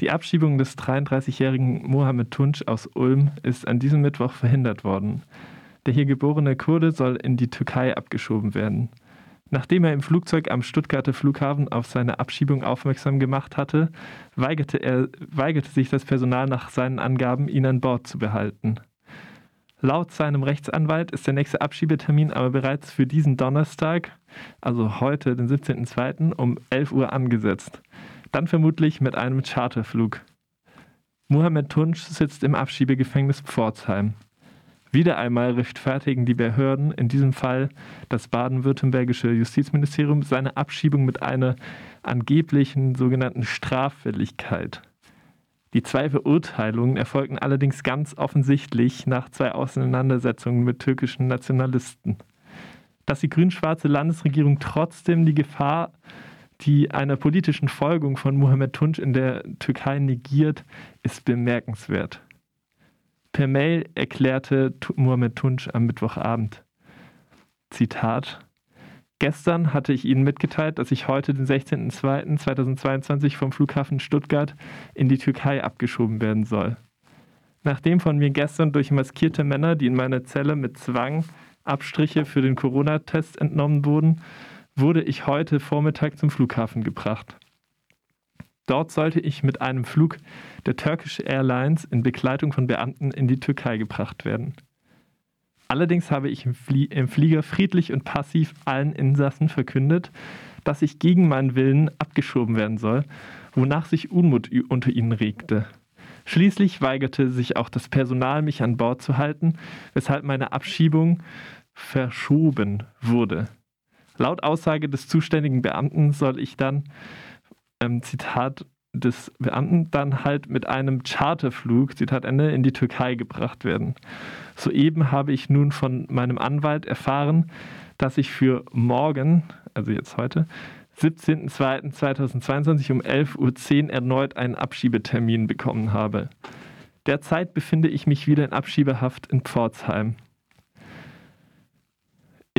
Die Abschiebung des 33-jährigen Mohamed Tunç aus Ulm ist an diesem Mittwoch verhindert worden. Der hier geborene Kurde soll in die Türkei abgeschoben werden. Nachdem er im Flugzeug am Stuttgarter Flughafen auf seine Abschiebung aufmerksam gemacht hatte, weigerte, er, weigerte sich das Personal nach seinen Angaben, ihn an Bord zu behalten. Laut seinem Rechtsanwalt ist der nächste Abschiebetermin aber bereits für diesen Donnerstag, also heute, den 17.02. um 11 Uhr angesetzt. Dann vermutlich mit einem Charterflug. Mohamed Tunsch sitzt im Abschiebegefängnis Pforzheim. Wieder einmal rechtfertigen die Behörden, in diesem Fall das baden-württembergische Justizministerium, seine Abschiebung mit einer angeblichen sogenannten Straffälligkeit. Die zwei Verurteilungen erfolgten allerdings ganz offensichtlich nach zwei Auseinandersetzungen mit türkischen Nationalisten. Dass die grün-schwarze Landesregierung trotzdem die Gefahr die einer politischen Folgung von Mohamed Tunç in der Türkei negiert, ist bemerkenswert. Per Mail erklärte Mohamed Tunç am Mittwochabend, Zitat, Gestern hatte ich Ihnen mitgeteilt, dass ich heute, den 16.02.2022, vom Flughafen Stuttgart in die Türkei abgeschoben werden soll. Nachdem von mir gestern durch maskierte Männer, die in meiner Zelle mit Zwang Abstriche für den Corona-Test entnommen wurden, wurde ich heute Vormittag zum Flughafen gebracht. Dort sollte ich mit einem Flug der Turkish Airlines in Begleitung von Beamten in die Türkei gebracht werden. Allerdings habe ich im, Flie im Flieger friedlich und passiv allen Insassen verkündet, dass ich gegen meinen Willen abgeschoben werden soll, wonach sich Unmut unter ihnen regte. Schließlich weigerte sich auch das Personal, mich an Bord zu halten, weshalb meine Abschiebung verschoben wurde. Laut Aussage des zuständigen Beamten soll ich dann, ähm, Zitat des Beamten, dann halt mit einem Charterflug, Zitat Ende, in die Türkei gebracht werden. Soeben habe ich nun von meinem Anwalt erfahren, dass ich für morgen, also jetzt heute, 17.02.2022 um 11.10 Uhr erneut einen Abschiebetermin bekommen habe. Derzeit befinde ich mich wieder in Abschiebehaft in Pforzheim.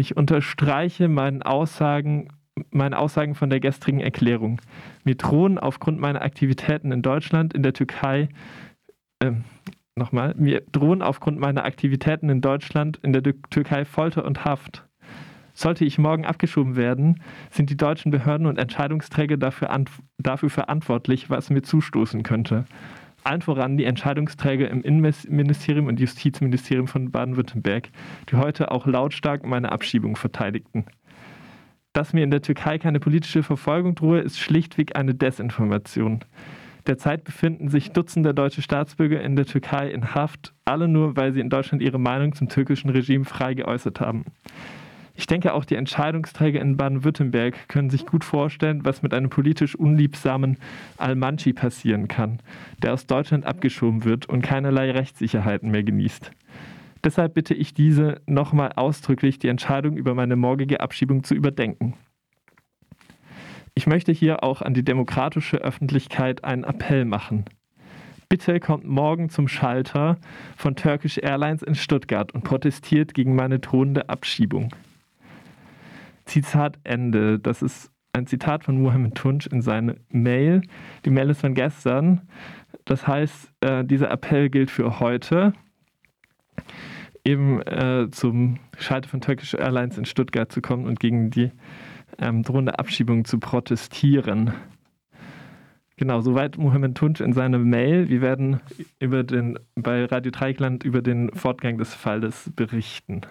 Ich unterstreiche meinen Aussagen, meine Aussagen von der gestrigen Erklärung. Mir drohen aufgrund meiner Aktivitäten in Deutschland, in der Türkei, äh, nochmal, mir drohen aufgrund meiner Aktivitäten in Deutschland, in der Türkei Folter und Haft. Sollte ich morgen abgeschoben werden, sind die deutschen Behörden und Entscheidungsträger dafür, dafür verantwortlich, was mir zustoßen könnte allen voran die Entscheidungsträger im Innenministerium und Justizministerium von Baden-Württemberg, die heute auch lautstark meine Abschiebung verteidigten. Dass mir in der Türkei keine politische Verfolgung drohe, ist schlichtweg eine Desinformation. Derzeit befinden sich Dutzende deutsche Staatsbürger in der Türkei in Haft, alle nur, weil sie in Deutschland ihre Meinung zum türkischen Regime frei geäußert haben. Ich denke, auch die Entscheidungsträger in Baden-Württemberg können sich gut vorstellen, was mit einem politisch unliebsamen Al-Manchi passieren kann, der aus Deutschland abgeschoben wird und keinerlei Rechtssicherheiten mehr genießt. Deshalb bitte ich diese nochmal ausdrücklich, die Entscheidung über meine morgige Abschiebung zu überdenken. Ich möchte hier auch an die demokratische Öffentlichkeit einen Appell machen. Bitte kommt morgen zum Schalter von Turkish Airlines in Stuttgart und protestiert gegen meine drohende Abschiebung. Zitat Ende. Das ist ein Zitat von Mohammed Tunç in seine Mail. Die Mail ist von gestern. Das heißt, äh, dieser Appell gilt für heute, eben äh, zum Schalter von Turkish Airlines in Stuttgart zu kommen und gegen die ähm, drohende Abschiebung zu protestieren. Genau, soweit Mohammed Tunç in seiner Mail. Wir werden über den, bei Radio Dreikland über den Fortgang des Falles berichten.